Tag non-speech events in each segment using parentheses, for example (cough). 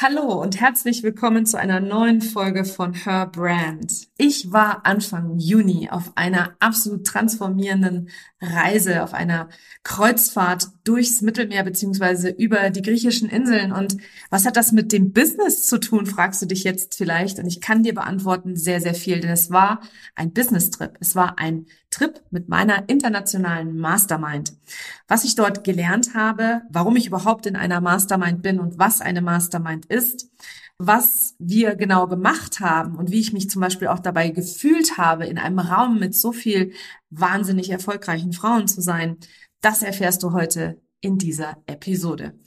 Hallo und herzlich willkommen zu einer neuen Folge von Her Brand. Ich war Anfang Juni auf einer absolut transformierenden Reise, auf einer Kreuzfahrt durchs Mittelmeer beziehungsweise über die griechischen Inseln. Und was hat das mit dem Business zu tun, fragst du dich jetzt vielleicht. Und ich kann dir beantworten, sehr, sehr viel, denn es war ein Business-Trip. Es war ein Trip mit meiner internationalen Mastermind. Was ich dort gelernt habe, warum ich überhaupt in einer Mastermind bin und was eine Mastermind ist, was wir genau gemacht haben und wie ich mich zum Beispiel auch dabei gefühlt habe, in einem Raum mit so viel wahnsinnig erfolgreichen Frauen zu sein, das erfährst du heute in dieser Episode.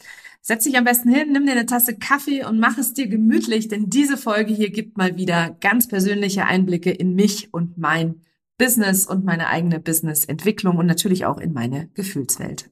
Setz dich am besten hin, nimm dir eine Tasse Kaffee und mach es dir gemütlich, denn diese Folge hier gibt mal wieder ganz persönliche Einblicke in mich und mein Business und meine eigene Businessentwicklung und natürlich auch in meine Gefühlswelt.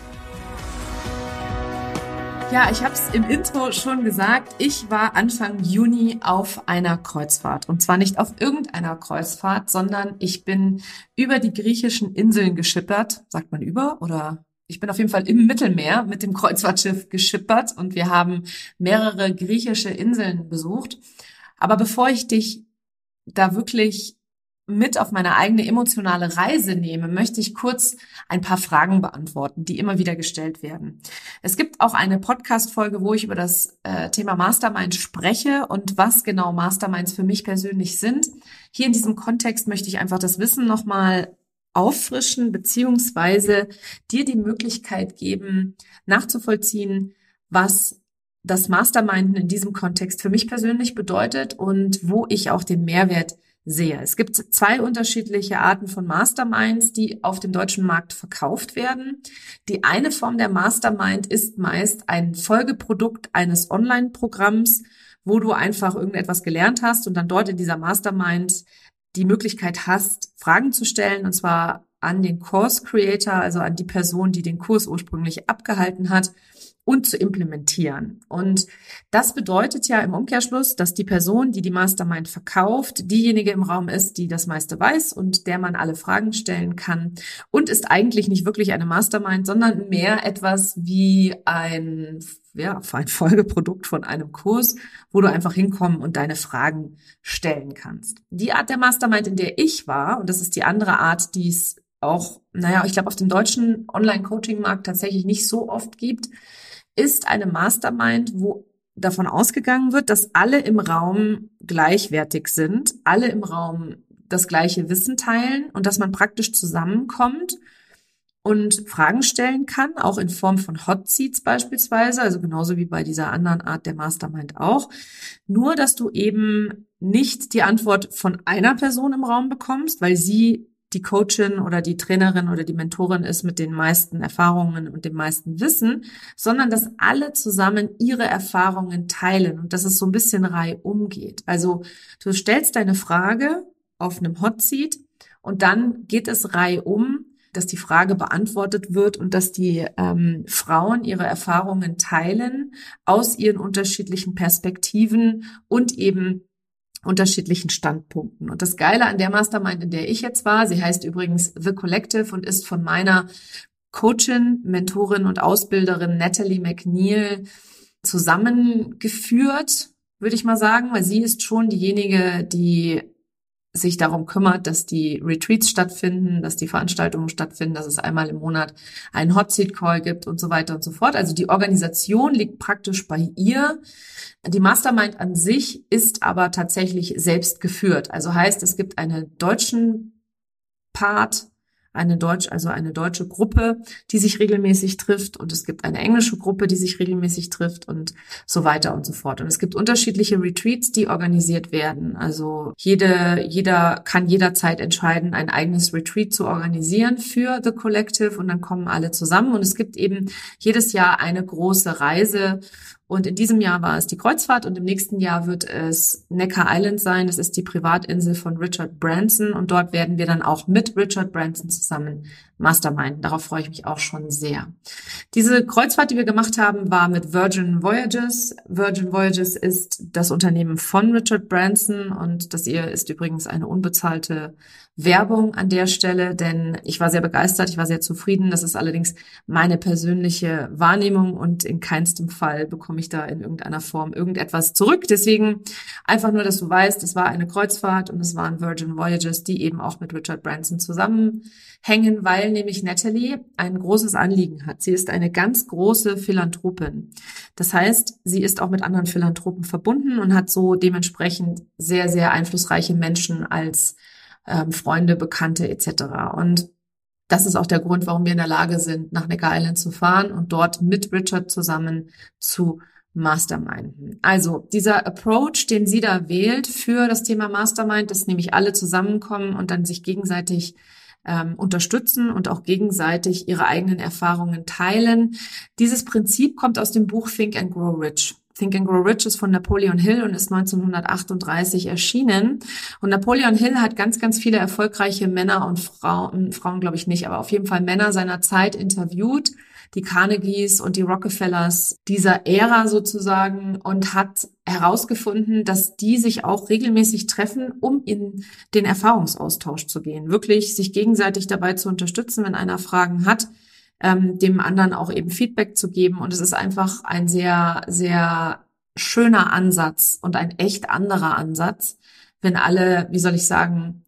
Ja, ich habe es im Intro schon gesagt. Ich war Anfang Juni auf einer Kreuzfahrt. Und zwar nicht auf irgendeiner Kreuzfahrt, sondern ich bin über die griechischen Inseln geschippert. Sagt man über oder? Ich bin auf jeden Fall im Mittelmeer mit dem Kreuzfahrtschiff geschippert und wir haben mehrere griechische Inseln besucht. Aber bevor ich dich da wirklich mit auf meine eigene emotionale Reise nehme, möchte ich kurz ein paar Fragen beantworten, die immer wieder gestellt werden. Es gibt auch eine Podcast-Folge, wo ich über das äh, Thema Mastermind spreche und was genau Masterminds für mich persönlich sind. Hier in diesem Kontext möchte ich einfach das Wissen nochmal auffrischen, beziehungsweise dir die Möglichkeit geben, nachzuvollziehen, was das Masterminden in diesem Kontext für mich persönlich bedeutet und wo ich auch den Mehrwert sehe. Es gibt zwei unterschiedliche Arten von Masterminds, die auf dem deutschen Markt verkauft werden. Die eine Form der Mastermind ist meist ein Folgeprodukt eines Online-Programms, wo du einfach irgendetwas gelernt hast und dann dort in dieser Mastermind die Möglichkeit hast, Fragen zu stellen, und zwar an den Course Creator, also an die Person, die den Kurs ursprünglich abgehalten hat und zu implementieren. Und das bedeutet ja im Umkehrschluss, dass die Person, die die Mastermind verkauft, diejenige im Raum ist, die das meiste weiß und der man alle Fragen stellen kann und ist eigentlich nicht wirklich eine Mastermind, sondern mehr etwas wie ein ja, ein Folgeprodukt von einem Kurs, wo du einfach hinkommen und deine Fragen stellen kannst. Die Art der Mastermind, in der ich war, und das ist die andere Art, die es auch, naja, ich glaube, auf dem deutschen Online-Coaching-Markt tatsächlich nicht so oft gibt, ist eine Mastermind, wo davon ausgegangen wird, dass alle im Raum gleichwertig sind, alle im Raum das gleiche Wissen teilen und dass man praktisch zusammenkommt und Fragen stellen kann, auch in Form von Hot Seats beispielsweise, also genauso wie bei dieser anderen Art der Mastermind auch. Nur, dass du eben nicht die Antwort von einer Person im Raum bekommst, weil sie die Coachin oder die Trainerin oder die Mentorin ist mit den meisten Erfahrungen und dem meisten Wissen, sondern dass alle zusammen ihre Erfahrungen teilen und dass es so ein bisschen reihum geht. Also du stellst deine Frage auf einem Hot Seat und dann geht es reihum, dass die Frage beantwortet wird und dass die ähm, Frauen ihre Erfahrungen teilen aus ihren unterschiedlichen Perspektiven und eben unterschiedlichen Standpunkten. Und das Geile an der Mastermind, in der ich jetzt war, sie heißt übrigens The Collective und ist von meiner Coachin, Mentorin und Ausbilderin Natalie McNeil zusammengeführt, würde ich mal sagen, weil sie ist schon diejenige, die sich darum kümmert, dass die Retreats stattfinden, dass die Veranstaltungen stattfinden, dass es einmal im Monat einen Hot Seat Call gibt und so weiter und so fort. Also die Organisation liegt praktisch bei ihr. Die Mastermind an sich ist aber tatsächlich selbst geführt. Also heißt, es gibt einen deutschen Part, eine Deutsch, also eine deutsche Gruppe, die sich regelmäßig trifft und es gibt eine englische Gruppe, die sich regelmäßig trifft und so weiter und so fort. Und es gibt unterschiedliche Retreats, die organisiert werden. Also jede, jeder kann jederzeit entscheiden, ein eigenes Retreat zu organisieren für The Collective und dann kommen alle zusammen und es gibt eben jedes Jahr eine große Reise und in diesem Jahr war es die Kreuzfahrt und im nächsten Jahr wird es Necker Island sein. Das ist die Privatinsel von Richard Branson und dort werden wir dann auch mit Richard Branson zusammen Mastermind. Darauf freue ich mich auch schon sehr. Diese Kreuzfahrt, die wir gemacht haben, war mit Virgin Voyages. Virgin Voyages ist das Unternehmen von Richard Branson und das ihr ist übrigens eine unbezahlte Werbung an der Stelle, denn ich war sehr begeistert, ich war sehr zufrieden. Das ist allerdings meine persönliche Wahrnehmung und in keinstem Fall bekomme ich da in irgendeiner Form irgendetwas zurück. Deswegen einfach nur, dass du weißt, es war eine Kreuzfahrt und es waren Virgin Voyages, die eben auch mit Richard Branson zusammenhängen, weil nämlich Natalie ein großes Anliegen hat. Sie ist eine ganz große Philanthropin. Das heißt, sie ist auch mit anderen Philanthropen verbunden und hat so dementsprechend sehr, sehr einflussreiche Menschen als ähm, Freunde, Bekannte etc. Und das ist auch der Grund, warum wir in der Lage sind, nach Necker Island zu fahren und dort mit Richard zusammen zu Masterminden. Also dieser Approach, den sie da wählt für das Thema Mastermind, dass nämlich alle zusammenkommen und dann sich gegenseitig ähm, unterstützen und auch gegenseitig ihre eigenen Erfahrungen teilen. Dieses Prinzip kommt aus dem Buch Think and Grow Rich. Think and Grow Rich ist von Napoleon Hill und ist 1938 erschienen. Und Napoleon Hill hat ganz, ganz viele erfolgreiche Männer und Frauen, Frauen glaube ich nicht, aber auf jeden Fall Männer seiner Zeit interviewt, die Carnegies und die Rockefellers dieser Ära sozusagen und hat herausgefunden, dass die sich auch regelmäßig treffen, um in den Erfahrungsaustausch zu gehen. Wirklich sich gegenseitig dabei zu unterstützen, wenn einer Fragen hat ähm, dem anderen auch eben Feedback zu geben. Und es ist einfach ein sehr, sehr schöner Ansatz und ein echt anderer Ansatz, wenn alle, wie soll ich sagen,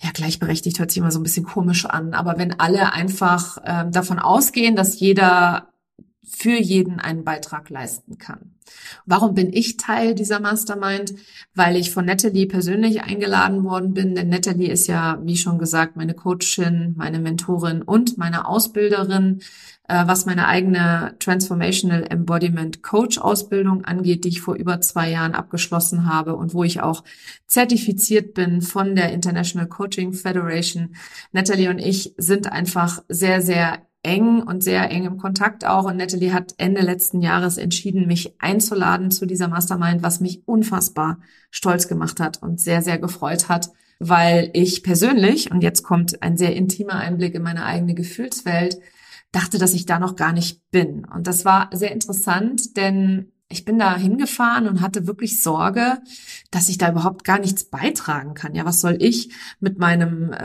ja, gleichberechtigt hört sich immer so ein bisschen komisch an, aber wenn alle einfach ähm, davon ausgehen, dass jeder für jeden einen Beitrag leisten kann. Warum bin ich Teil dieser Mastermind? Weil ich von Natalie persönlich eingeladen worden bin, denn Natalie ist ja, wie schon gesagt, meine Coachin, meine Mentorin und meine Ausbilderin, äh, was meine eigene Transformational Embodiment Coach Ausbildung angeht, die ich vor über zwei Jahren abgeschlossen habe und wo ich auch zertifiziert bin von der International Coaching Federation. Natalie und ich sind einfach sehr, sehr eng und sehr eng im Kontakt auch. Und Natalie hat Ende letzten Jahres entschieden, mich einzuladen zu dieser Mastermind, was mich unfassbar stolz gemacht hat und sehr, sehr gefreut hat, weil ich persönlich, und jetzt kommt ein sehr intimer Einblick in meine eigene Gefühlswelt, dachte, dass ich da noch gar nicht bin. Und das war sehr interessant, denn ich bin da hingefahren und hatte wirklich Sorge, dass ich da überhaupt gar nichts beitragen kann. Ja, was soll ich mit meinem äh,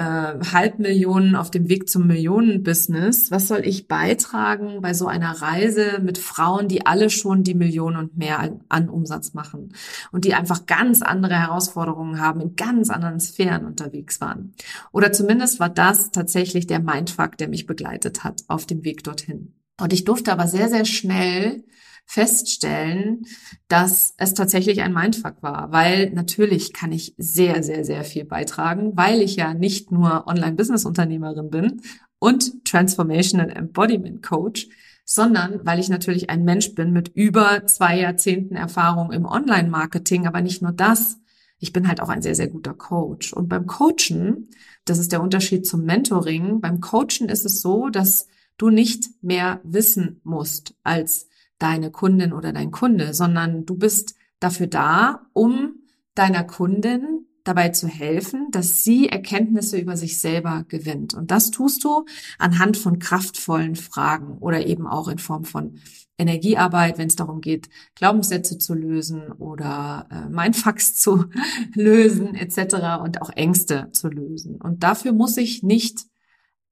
Halbmillionen auf dem Weg zum Millionenbusiness? Was soll ich beitragen bei so einer Reise mit Frauen, die alle schon die Millionen und mehr an, an Umsatz machen und die einfach ganz andere Herausforderungen haben, in ganz anderen Sphären unterwegs waren? Oder zumindest war das tatsächlich der Mindfuck, der mich begleitet hat auf dem Weg dorthin. Und ich durfte aber sehr, sehr schnell feststellen, dass es tatsächlich ein Mindfuck war, weil natürlich kann ich sehr, sehr, sehr viel beitragen, weil ich ja nicht nur Online-Business-Unternehmerin bin und Transformational Embodiment Coach, sondern weil ich natürlich ein Mensch bin mit über zwei Jahrzehnten Erfahrung im Online-Marketing, aber nicht nur das, ich bin halt auch ein sehr, sehr guter Coach. Und beim Coachen, das ist der Unterschied zum Mentoring, beim Coachen ist es so, dass du nicht mehr wissen musst als deine Kundin oder dein Kunde, sondern du bist dafür da, um deiner Kundin dabei zu helfen, dass sie Erkenntnisse über sich selber gewinnt. Und das tust du anhand von kraftvollen Fragen oder eben auch in Form von Energiearbeit, wenn es darum geht, Glaubenssätze zu lösen oder äh, Mindfucks (laughs) zu lösen etc. und auch Ängste zu lösen. Und dafür muss ich nicht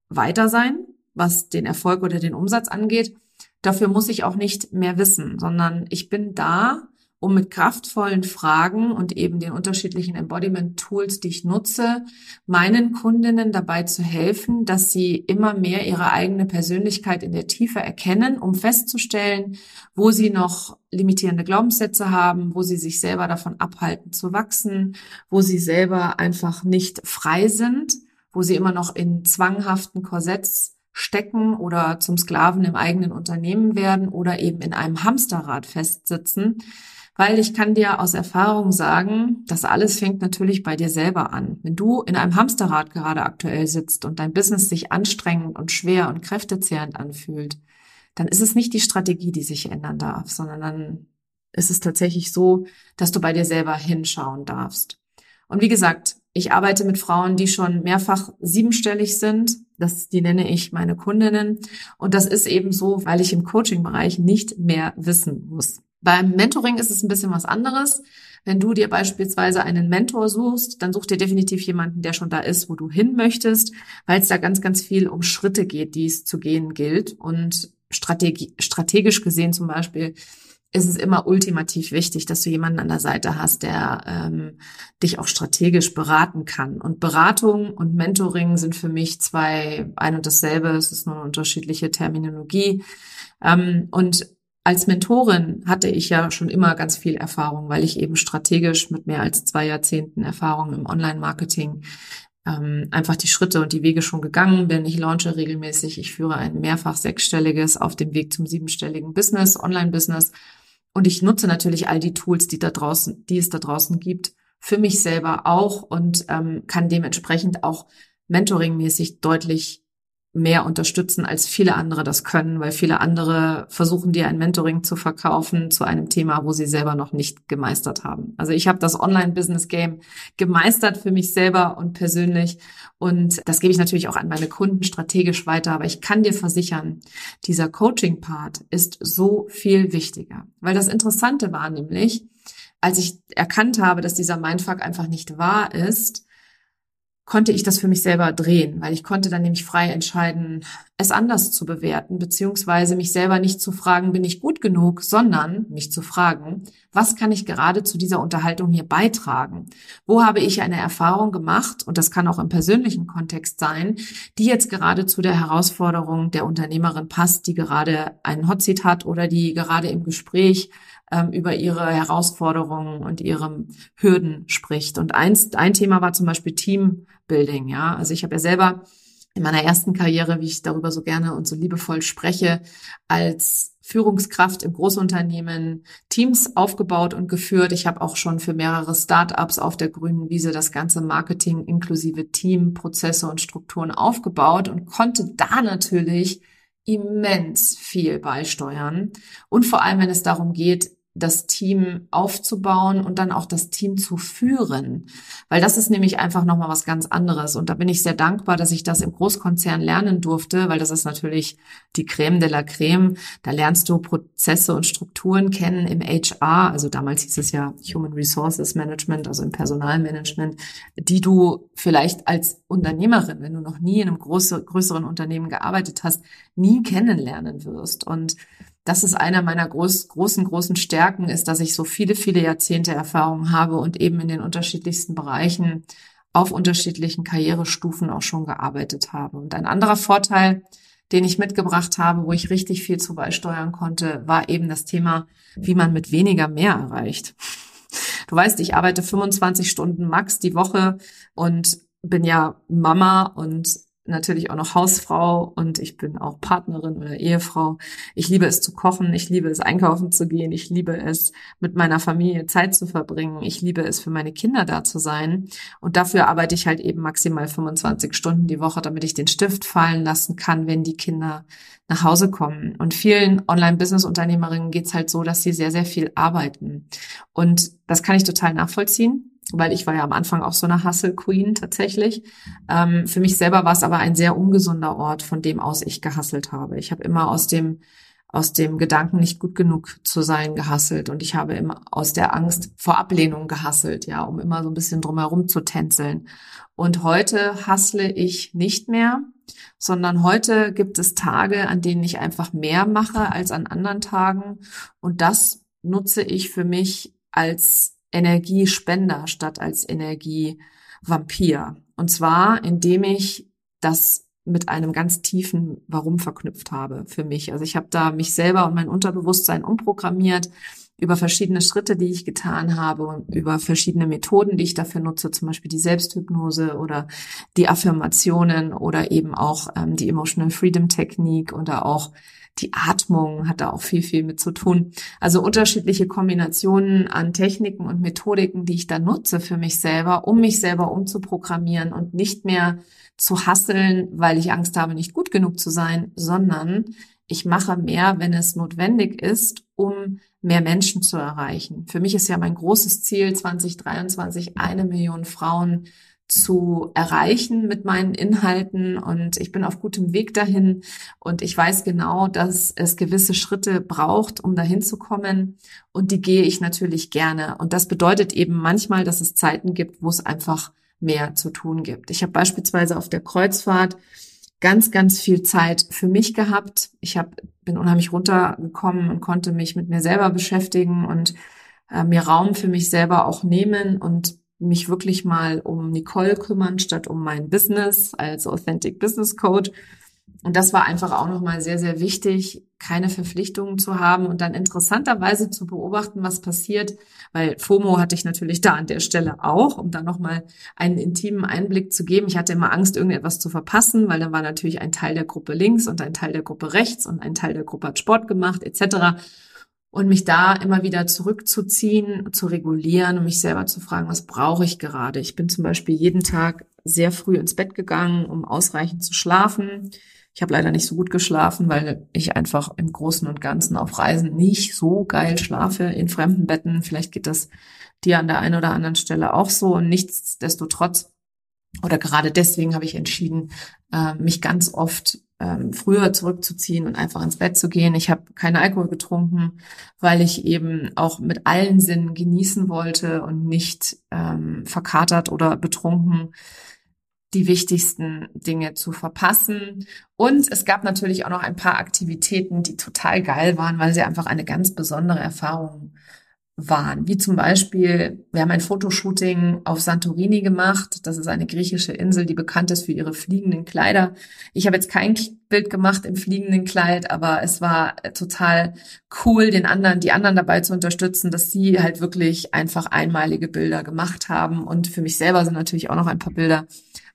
weiter sein, was den Erfolg oder den Umsatz angeht, Dafür muss ich auch nicht mehr wissen, sondern ich bin da, um mit kraftvollen Fragen und eben den unterschiedlichen Embodiment-Tools, die ich nutze, meinen Kundinnen dabei zu helfen, dass sie immer mehr ihre eigene Persönlichkeit in der Tiefe erkennen, um festzustellen, wo sie noch limitierende Glaubenssätze haben, wo sie sich selber davon abhalten zu wachsen, wo sie selber einfach nicht frei sind wo sie immer noch in zwanghaften Korsetts stecken oder zum Sklaven im eigenen Unternehmen werden oder eben in einem Hamsterrad festsitzen. Weil ich kann dir aus Erfahrung sagen, das alles fängt natürlich bei dir selber an. Wenn du in einem Hamsterrad gerade aktuell sitzt und dein Business sich anstrengend und schwer und kräftezehrend anfühlt, dann ist es nicht die Strategie, die sich ändern darf, sondern dann ist es tatsächlich so, dass du bei dir selber hinschauen darfst. Und wie gesagt, ich arbeite mit Frauen, die schon mehrfach siebenstellig sind. Das, die nenne ich meine Kundinnen. Und das ist eben so, weil ich im Coaching-Bereich nicht mehr wissen muss. Beim Mentoring ist es ein bisschen was anderes. Wenn du dir beispielsweise einen Mentor suchst, dann such dir definitiv jemanden, der schon da ist, wo du hin möchtest, weil es da ganz, ganz viel um Schritte geht, die es zu gehen gilt. Und strategisch gesehen zum Beispiel ist es immer ultimativ wichtig, dass du jemanden an der Seite hast, der ähm, dich auch strategisch beraten kann. Und Beratung und Mentoring sind für mich zwei ein und dasselbe. Es ist nur eine unterschiedliche Terminologie. Ähm, und als Mentorin hatte ich ja schon immer ganz viel Erfahrung, weil ich eben strategisch mit mehr als zwei Jahrzehnten Erfahrung im Online-Marketing ähm, einfach die Schritte und die Wege schon gegangen bin. Ich launche regelmäßig, ich führe ein mehrfach sechsstelliges auf dem Weg zum siebenstelligen Business, Online-Business. Und ich nutze natürlich all die Tools, die da draußen, die es da draußen gibt, für mich selber auch und ähm, kann dementsprechend auch mentoringmäßig deutlich mehr unterstützen, als viele andere das können, weil viele andere versuchen dir ein Mentoring zu verkaufen zu einem Thema, wo sie selber noch nicht gemeistert haben. Also ich habe das Online-Business-Game gemeistert für mich selber und persönlich. Und das gebe ich natürlich auch an meine Kunden strategisch weiter, aber ich kann dir versichern, dieser Coaching-Part ist so viel wichtiger, weil das Interessante war nämlich, als ich erkannt habe, dass dieser Mindfuck einfach nicht wahr ist, konnte ich das für mich selber drehen, weil ich konnte dann nämlich frei entscheiden, es anders zu bewerten, beziehungsweise mich selber nicht zu fragen, bin ich gut genug, sondern mich zu fragen, was kann ich gerade zu dieser Unterhaltung hier beitragen? Wo habe ich eine Erfahrung gemacht, und das kann auch im persönlichen Kontext sein, die jetzt gerade zu der Herausforderung der Unternehmerin passt, die gerade einen Hotseat hat oder die gerade im Gespräch ähm, über ihre Herausforderungen und ihre Hürden spricht. Und eins, ein Thema war zum Beispiel Teambuilding. Ja, also ich habe ja selber in meiner ersten Karriere, wie ich darüber so gerne und so liebevoll spreche, als Führungskraft im Großunternehmen Teams aufgebaut und geführt. Ich habe auch schon für mehrere Startups auf der grünen Wiese das ganze Marketing inklusive Team, Prozesse und Strukturen aufgebaut und konnte da natürlich immens viel beisteuern. Und vor allem, wenn es darum geht, das Team aufzubauen und dann auch das Team zu führen. Weil das ist nämlich einfach nochmal was ganz anderes. Und da bin ich sehr dankbar, dass ich das im Großkonzern lernen durfte, weil das ist natürlich die Creme de la Creme. Da lernst du Prozesse und Strukturen kennen im HR, also damals hieß es ja Human Resources Management, also im Personalmanagement, die du vielleicht als Unternehmerin, wenn du noch nie in einem große, größeren Unternehmen gearbeitet hast, nie kennenlernen wirst. Und das ist einer meiner groß, großen, großen Stärken, ist, dass ich so viele, viele Jahrzehnte Erfahrung habe und eben in den unterschiedlichsten Bereichen auf unterschiedlichen Karrierestufen auch schon gearbeitet habe. Und ein anderer Vorteil, den ich mitgebracht habe, wo ich richtig viel zu beisteuern konnte, war eben das Thema, wie man mit weniger mehr erreicht. Du weißt, ich arbeite 25 Stunden max die Woche und bin ja Mama und natürlich auch noch Hausfrau und ich bin auch Partnerin oder Ehefrau. Ich liebe es zu kochen, ich liebe es einkaufen zu gehen, ich liebe es mit meiner Familie Zeit zu verbringen, ich liebe es für meine Kinder da zu sein und dafür arbeite ich halt eben maximal 25 Stunden die Woche, damit ich den Stift fallen lassen kann, wenn die Kinder nach Hause kommen. Und vielen Online-Business-Unternehmerinnen geht's halt so, dass sie sehr, sehr viel arbeiten. Und das kann ich total nachvollziehen weil ich war ja am Anfang auch so eine Hustle Queen tatsächlich. Ähm, für mich selber war es aber ein sehr ungesunder Ort, von dem aus ich gehasselt habe. Ich habe immer aus dem aus dem Gedanken, nicht gut genug zu sein, gehasselt und ich habe immer aus der Angst vor Ablehnung gehasselt, ja, um immer so ein bisschen drumherum zu tänzeln. Und heute hassle ich nicht mehr, sondern heute gibt es Tage, an denen ich einfach mehr mache als an anderen Tagen und das nutze ich für mich als Energiespender statt als Energievampir. Und zwar, indem ich das mit einem ganz tiefen Warum verknüpft habe für mich. Also ich habe da mich selber und mein Unterbewusstsein umprogrammiert über verschiedene Schritte, die ich getan habe und über verschiedene Methoden, die ich dafür nutze, zum Beispiel die Selbsthypnose oder die Affirmationen oder eben auch ähm, die Emotional Freedom Technik oder auch die Atmung hat da auch viel, viel mit zu tun. Also unterschiedliche Kombinationen an Techniken und Methodiken, die ich da nutze für mich selber, um mich selber umzuprogrammieren und nicht mehr zu hasseln, weil ich Angst habe, nicht gut genug zu sein, sondern ich mache mehr, wenn es notwendig ist, um mehr Menschen zu erreichen. Für mich ist ja mein großes Ziel 2023 eine Million Frauen zu erreichen mit meinen Inhalten und ich bin auf gutem Weg dahin und ich weiß genau, dass es gewisse Schritte braucht, um dahin zu kommen und die gehe ich natürlich gerne und das bedeutet eben manchmal, dass es Zeiten gibt, wo es einfach mehr zu tun gibt. Ich habe beispielsweise auf der Kreuzfahrt ganz, ganz viel Zeit für mich gehabt. Ich hab, bin unheimlich runtergekommen und konnte mich mit mir selber beschäftigen und äh, mir Raum für mich selber auch nehmen und mich wirklich mal um Nicole kümmern, statt um mein Business als Authentic Business Coach. Und das war einfach auch nochmal sehr, sehr wichtig, keine Verpflichtungen zu haben und dann interessanterweise zu beobachten, was passiert, weil FOMO hatte ich natürlich da an der Stelle auch, um da nochmal einen intimen Einblick zu geben. Ich hatte immer Angst, irgendetwas zu verpassen, weil dann war natürlich ein Teil der Gruppe links und ein Teil der Gruppe rechts und ein Teil der Gruppe hat Sport gemacht, etc. Und mich da immer wieder zurückzuziehen, zu regulieren und mich selber zu fragen, was brauche ich gerade? Ich bin zum Beispiel jeden Tag sehr früh ins Bett gegangen, um ausreichend zu schlafen. Ich habe leider nicht so gut geschlafen, weil ich einfach im Großen und Ganzen auf Reisen nicht so geil schlafe in fremden Betten. Vielleicht geht das dir an der einen oder anderen Stelle auch so. Und nichtsdestotrotz oder gerade deswegen habe ich entschieden, äh, mich ganz oft ähm, früher zurückzuziehen und einfach ins Bett zu gehen. Ich habe keinen Alkohol getrunken, weil ich eben auch mit allen Sinnen genießen wollte und nicht ähm, verkatert oder betrunken die wichtigsten Dinge zu verpassen. Und es gab natürlich auch noch ein paar Aktivitäten, die total geil waren, weil sie einfach eine ganz besondere Erfahrung waren. Wie zum Beispiel, wir haben ein Fotoshooting auf Santorini gemacht. Das ist eine griechische Insel, die bekannt ist für ihre fliegenden Kleider. Ich habe jetzt kein Bild gemacht im fliegenden Kleid, aber es war total cool, den anderen, die anderen dabei zu unterstützen, dass sie halt wirklich einfach einmalige Bilder gemacht haben. Und für mich selber sind natürlich auch noch ein paar Bilder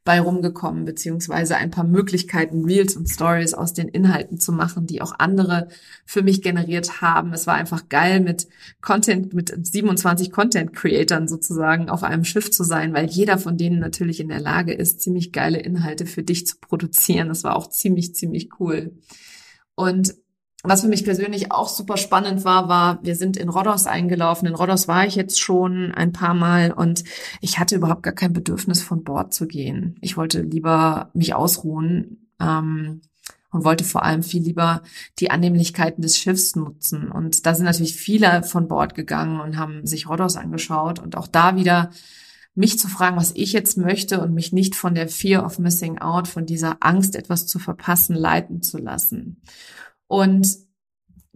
bei rumgekommen, beziehungsweise ein paar Möglichkeiten, Reels und Stories aus den Inhalten zu machen, die auch andere für mich generiert haben. Es war einfach geil, mit Content, mit 27 Content-Creatern sozusagen auf einem Schiff zu sein, weil jeder von denen natürlich in der Lage ist, ziemlich geile Inhalte für dich zu produzieren. Das war auch ziemlich, ziemlich cool. Und was für mich persönlich auch super spannend war, war, wir sind in Rhodos eingelaufen. In Rhodos war ich jetzt schon ein paar Mal und ich hatte überhaupt gar kein Bedürfnis, von Bord zu gehen. Ich wollte lieber mich ausruhen ähm, und wollte vor allem viel lieber die Annehmlichkeiten des Schiffs nutzen. Und da sind natürlich viele von Bord gegangen und haben sich Rhodos angeschaut und auch da wieder mich zu fragen, was ich jetzt möchte und mich nicht von der Fear of Missing Out, von dieser Angst, etwas zu verpassen, leiten zu lassen. Und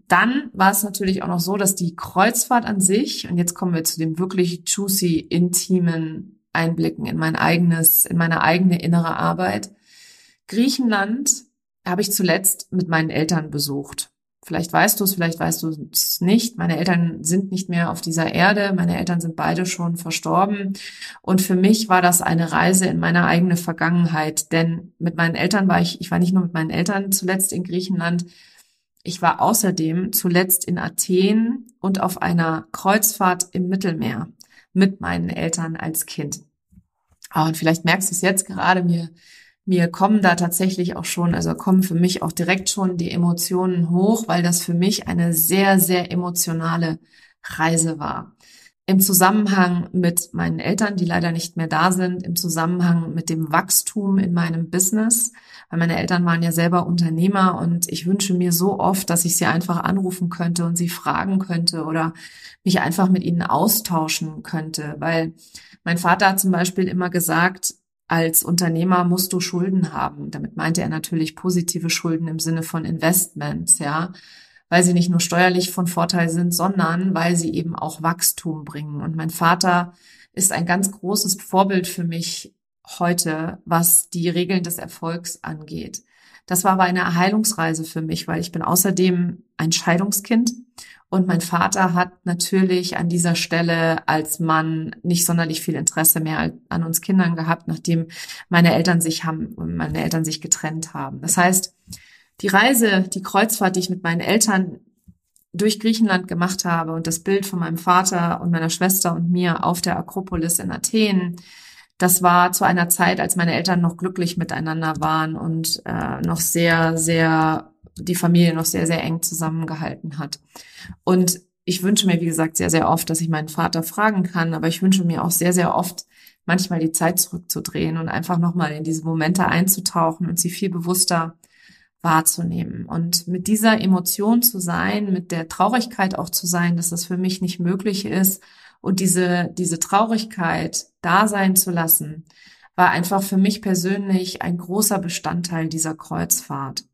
dann war es natürlich auch noch so, dass die Kreuzfahrt an sich, und jetzt kommen wir zu dem wirklich juicy, intimen Einblicken in mein eigenes, in meine eigene innere Arbeit. Griechenland habe ich zuletzt mit meinen Eltern besucht. Vielleicht weißt du es, vielleicht weißt du es nicht. Meine Eltern sind nicht mehr auf dieser Erde. Meine Eltern sind beide schon verstorben. Und für mich war das eine Reise in meine eigene Vergangenheit. Denn mit meinen Eltern war ich, ich war nicht nur mit meinen Eltern zuletzt in Griechenland, ich war außerdem zuletzt in Athen und auf einer Kreuzfahrt im Mittelmeer mit meinen Eltern als Kind. Ah, und vielleicht merkst du es jetzt gerade, mir, mir kommen da tatsächlich auch schon, also kommen für mich auch direkt schon die Emotionen hoch, weil das für mich eine sehr, sehr emotionale Reise war im Zusammenhang mit meinen Eltern, die leider nicht mehr da sind, im Zusammenhang mit dem Wachstum in meinem Business, weil meine Eltern waren ja selber Unternehmer und ich wünsche mir so oft, dass ich sie einfach anrufen könnte und sie fragen könnte oder mich einfach mit ihnen austauschen könnte, weil mein Vater hat zum Beispiel immer gesagt, als Unternehmer musst du Schulden haben. Damit meinte er natürlich positive Schulden im Sinne von Investments, ja weil sie nicht nur steuerlich von Vorteil sind, sondern weil sie eben auch Wachstum bringen. Und mein Vater ist ein ganz großes Vorbild für mich heute, was die Regeln des Erfolgs angeht. Das war aber eine Heilungsreise für mich, weil ich bin außerdem ein Scheidungskind und mein Vater hat natürlich an dieser Stelle als Mann nicht sonderlich viel Interesse mehr an uns Kindern gehabt, nachdem meine Eltern sich haben, meine Eltern sich getrennt haben. Das heißt, die Reise, die Kreuzfahrt, die ich mit meinen Eltern durch Griechenland gemacht habe und das Bild von meinem Vater und meiner Schwester und mir auf der Akropolis in Athen, das war zu einer Zeit, als meine Eltern noch glücklich miteinander waren und äh, noch sehr, sehr die Familie noch sehr, sehr eng zusammengehalten hat. Und ich wünsche mir, wie gesagt, sehr, sehr oft, dass ich meinen Vater fragen kann, aber ich wünsche mir auch sehr, sehr oft, manchmal die Zeit zurückzudrehen und einfach nochmal in diese Momente einzutauchen und sie viel bewusster wahrzunehmen. Und mit dieser Emotion zu sein, mit der Traurigkeit auch zu sein, dass das für mich nicht möglich ist und diese, diese Traurigkeit da sein zu lassen, war einfach für mich persönlich ein großer Bestandteil dieser Kreuzfahrt.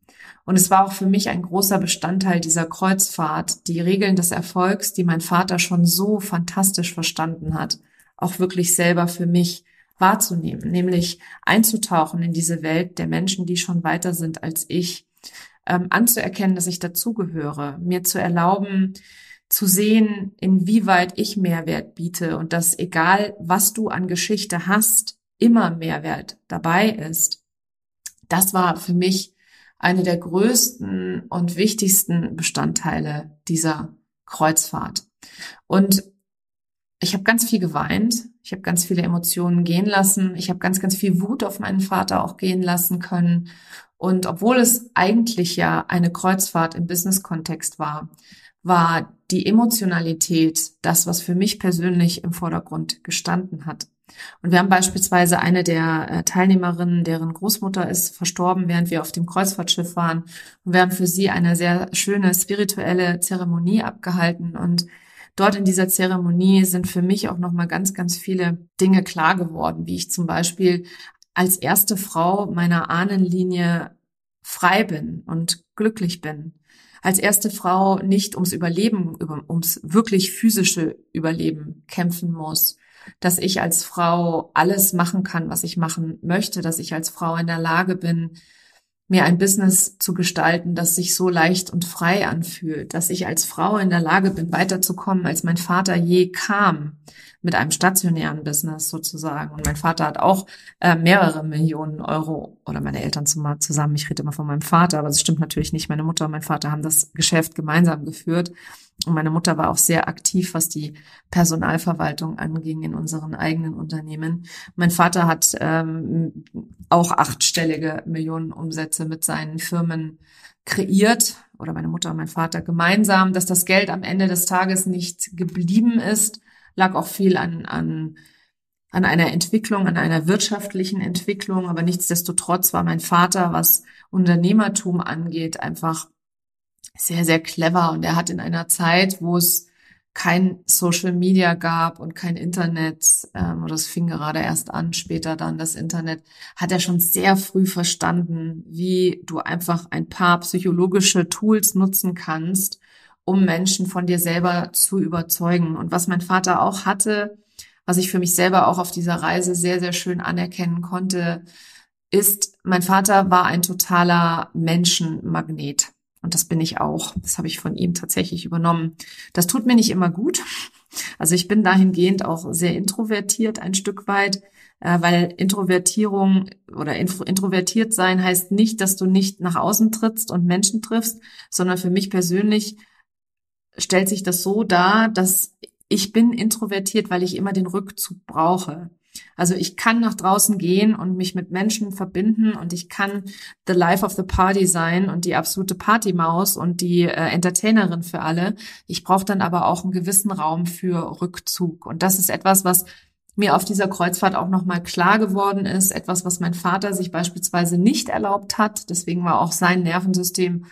Und es war auch für mich ein großer Bestandteil dieser Kreuzfahrt, die Regeln des Erfolgs, die mein Vater schon so fantastisch verstanden hat, auch wirklich selber für mich wahrzunehmen, nämlich einzutauchen in diese Welt der Menschen, die schon weiter sind als ich, ähm, anzuerkennen, dass ich dazugehöre, mir zu erlauben, zu sehen, inwieweit ich Mehrwert biete und dass egal, was du an Geschichte hast, immer Mehrwert dabei ist. Das war für mich eine der größten und wichtigsten Bestandteile dieser Kreuzfahrt. Und ich habe ganz viel geweint, ich habe ganz viele Emotionen gehen lassen, ich habe ganz, ganz viel Wut auf meinen Vater auch gehen lassen können. Und obwohl es eigentlich ja eine Kreuzfahrt im Business-Kontext war, war die Emotionalität das, was für mich persönlich im Vordergrund gestanden hat. Und wir haben beispielsweise eine der äh, Teilnehmerinnen, deren Großmutter ist verstorben, während wir auf dem Kreuzfahrtschiff waren. Und wir haben für sie eine sehr schöne spirituelle Zeremonie abgehalten. Und dort in dieser Zeremonie sind für mich auch nochmal ganz, ganz viele Dinge klar geworden, wie ich zum Beispiel als erste Frau meiner Ahnenlinie frei bin und glücklich bin. Als erste Frau nicht ums Überleben, ums wirklich physische Überleben kämpfen muss. Dass ich als Frau alles machen kann, was ich machen möchte, dass ich als Frau in der Lage bin, mir ein Business zu gestalten, das sich so leicht und frei anfühlt, dass ich als Frau in der Lage bin, weiterzukommen, als mein Vater je kam, mit einem stationären Business sozusagen. Und mein Vater hat auch äh, mehrere Millionen Euro oder meine Eltern zusammen. Ich rede immer von meinem Vater, aber das stimmt natürlich nicht. Meine Mutter und mein Vater haben das Geschäft gemeinsam geführt. Und meine Mutter war auch sehr aktiv, was die Personalverwaltung anging in unseren eigenen Unternehmen. Mein Vater hat ähm, auch achtstellige Millionen Umsätze mit seinen Firmen kreiert oder meine Mutter und mein Vater gemeinsam, dass das Geld am Ende des Tages nicht geblieben ist, lag auch viel an, an, an einer Entwicklung, an einer wirtschaftlichen Entwicklung. Aber nichtsdestotrotz war mein Vater, was Unternehmertum angeht, einfach sehr, sehr clever. Und er hat in einer Zeit, wo es kein Social Media gab und kein Internet, ähm, oder es fing gerade erst an, später dann das Internet, hat er schon sehr früh verstanden, wie du einfach ein paar psychologische Tools nutzen kannst, um Menschen von dir selber zu überzeugen. Und was mein Vater auch hatte, was ich für mich selber auch auf dieser Reise sehr, sehr schön anerkennen konnte, ist, mein Vater war ein totaler Menschenmagnet. Und das bin ich auch. Das habe ich von ihm tatsächlich übernommen. Das tut mir nicht immer gut. Also ich bin dahingehend auch sehr introvertiert ein Stück weit, äh, weil Introvertierung oder introvertiert sein heißt nicht, dass du nicht nach außen trittst und Menschen triffst, sondern für mich persönlich stellt sich das so dar, dass ich bin introvertiert, weil ich immer den Rückzug brauche. Also ich kann nach draußen gehen und mich mit Menschen verbinden und ich kann the life of the party sein und die absolute Partymaus und die äh, Entertainerin für alle. Ich brauche dann aber auch einen gewissen Raum für Rückzug und das ist etwas, was mir auf dieser Kreuzfahrt auch nochmal klar geworden ist, etwas, was mein Vater sich beispielsweise nicht erlaubt hat. Deswegen war auch sein Nervensystem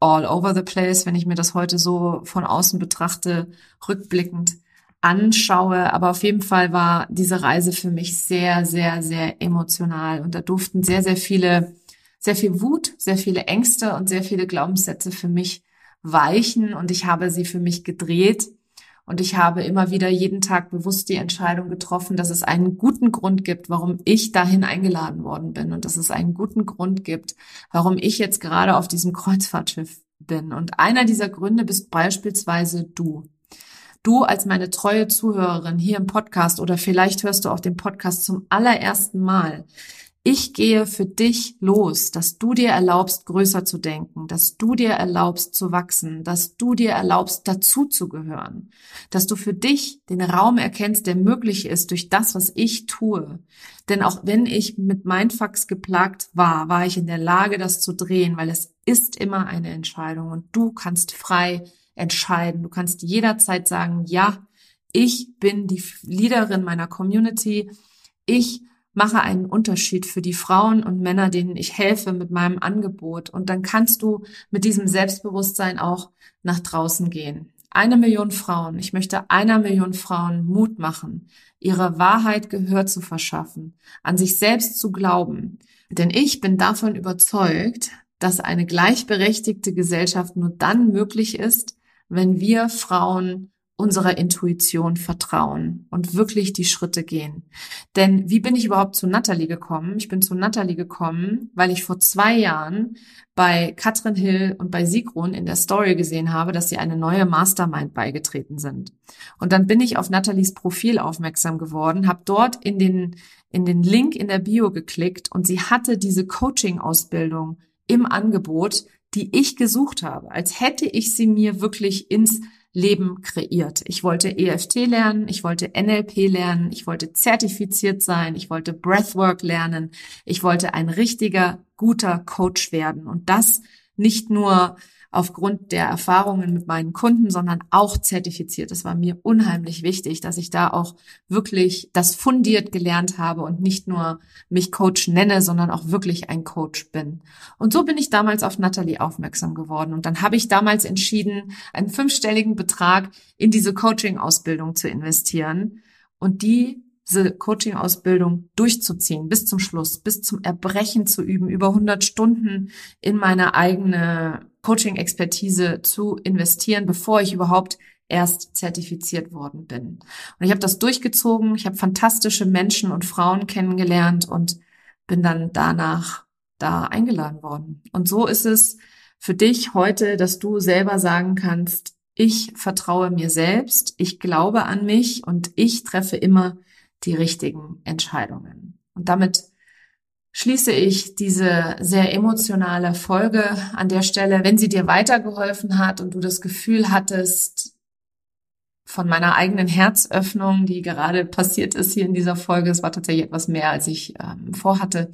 all over the place, wenn ich mir das heute so von außen betrachte, rückblickend anschaue. Aber auf jeden Fall war diese Reise für mich sehr, sehr, sehr emotional. Und da durften sehr, sehr viele, sehr viel Wut, sehr viele Ängste und sehr viele Glaubenssätze für mich weichen. Und ich habe sie für mich gedreht Und ich habe immer wieder jeden Tag bewusst die Entscheidung getroffen, dass es einen guten Grund gibt, warum ich dahin eingeladen worden bin und dass es einen guten Grund gibt, warum ich jetzt gerade auf diesem Kreuzfahrtschiff bin. Und einer dieser Gründe bist beispielsweise du. Du als meine treue Zuhörerin hier im Podcast oder vielleicht hörst du auch den Podcast zum allerersten Mal. Ich gehe für dich los, dass du dir erlaubst, größer zu denken, dass du dir erlaubst zu wachsen, dass du dir erlaubst, dazu zu gehören, dass du für dich den Raum erkennst, der möglich ist durch das, was ich tue. Denn auch wenn ich mit Mindfucks geplagt war, war ich in der Lage, das zu drehen, weil es ist immer eine Entscheidung und du kannst frei entscheiden. Du kannst jederzeit sagen, ja, ich bin die Leaderin meiner Community. Ich mache einen Unterschied für die Frauen und Männer, denen ich helfe mit meinem Angebot. Und dann kannst du mit diesem Selbstbewusstsein auch nach draußen gehen. Eine Million Frauen, ich möchte einer Million Frauen Mut machen, ihre Wahrheit Gehör zu verschaffen, an sich selbst zu glauben. Denn ich bin davon überzeugt, dass eine gleichberechtigte Gesellschaft nur dann möglich ist, wenn wir Frauen unserer Intuition vertrauen und wirklich die Schritte gehen. Denn wie bin ich überhaupt zu Natalie gekommen? Ich bin zu Natalie gekommen, weil ich vor zwei Jahren bei Katrin Hill und bei Sigrun in der Story gesehen habe, dass sie eine neue Mastermind beigetreten sind. Und dann bin ich auf Nathalies Profil aufmerksam geworden, habe dort in den, in den Link in der Bio geklickt und sie hatte diese Coaching-Ausbildung im Angebot, die ich gesucht habe, als hätte ich sie mir wirklich ins Leben kreiert. Ich wollte EFT lernen, ich wollte NLP lernen, ich wollte zertifiziert sein, ich wollte Breathwork lernen, ich wollte ein richtiger, guter Coach werden. Und das nicht nur aufgrund der Erfahrungen mit meinen Kunden, sondern auch zertifiziert. Es war mir unheimlich wichtig, dass ich da auch wirklich das fundiert gelernt habe und nicht nur mich Coach nenne, sondern auch wirklich ein Coach bin. Und so bin ich damals auf Natalie aufmerksam geworden. Und dann habe ich damals entschieden, einen fünfstelligen Betrag in diese Coaching-Ausbildung zu investieren. Und die diese Coaching-Ausbildung durchzuziehen, bis zum Schluss, bis zum Erbrechen zu üben, über 100 Stunden in meine eigene Coaching-Expertise zu investieren, bevor ich überhaupt erst zertifiziert worden bin. Und ich habe das durchgezogen, ich habe fantastische Menschen und Frauen kennengelernt und bin dann danach da eingeladen worden. Und so ist es für dich heute, dass du selber sagen kannst, ich vertraue mir selbst, ich glaube an mich und ich treffe immer die richtigen Entscheidungen. Und damit schließe ich diese sehr emotionale Folge an der Stelle. Wenn sie dir weitergeholfen hat und du das Gefühl hattest, von meiner eigenen Herzöffnung, die gerade passiert ist hier in dieser Folge, es war tatsächlich etwas mehr, als ich ähm, vorhatte,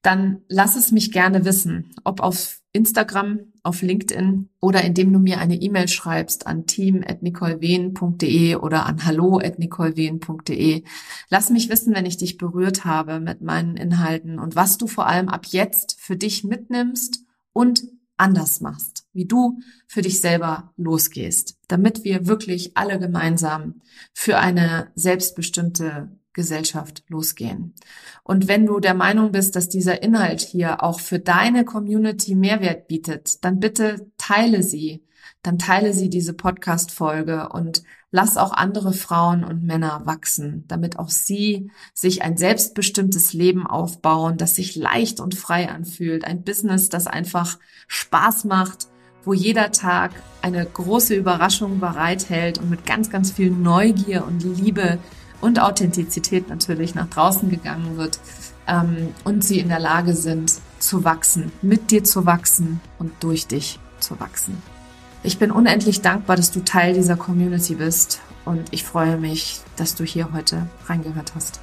dann lass es mich gerne wissen, ob auf Instagram, auf LinkedIn oder indem du mir eine E-Mail schreibst an team.nicolewehn.de oder an hallo.nicolewehn.de. Lass mich wissen, wenn ich dich berührt habe mit meinen Inhalten und was du vor allem ab jetzt für dich mitnimmst und anders machst, wie du für dich selber losgehst, damit wir wirklich alle gemeinsam für eine selbstbestimmte Gesellschaft losgehen. Und wenn du der Meinung bist, dass dieser Inhalt hier auch für deine Community Mehrwert bietet, dann bitte teile sie. Dann teile sie diese Podcast-Folge und lass auch andere Frauen und Männer wachsen, damit auch sie sich ein selbstbestimmtes Leben aufbauen, das sich leicht und frei anfühlt. Ein Business, das einfach Spaß macht, wo jeder Tag eine große Überraschung bereithält und mit ganz, ganz viel Neugier und Liebe und Authentizität natürlich nach draußen gegangen wird ähm, und sie in der Lage sind zu wachsen, mit dir zu wachsen und durch dich zu wachsen. Ich bin unendlich dankbar, dass du Teil dieser Community bist und ich freue mich, dass du hier heute reingehört hast.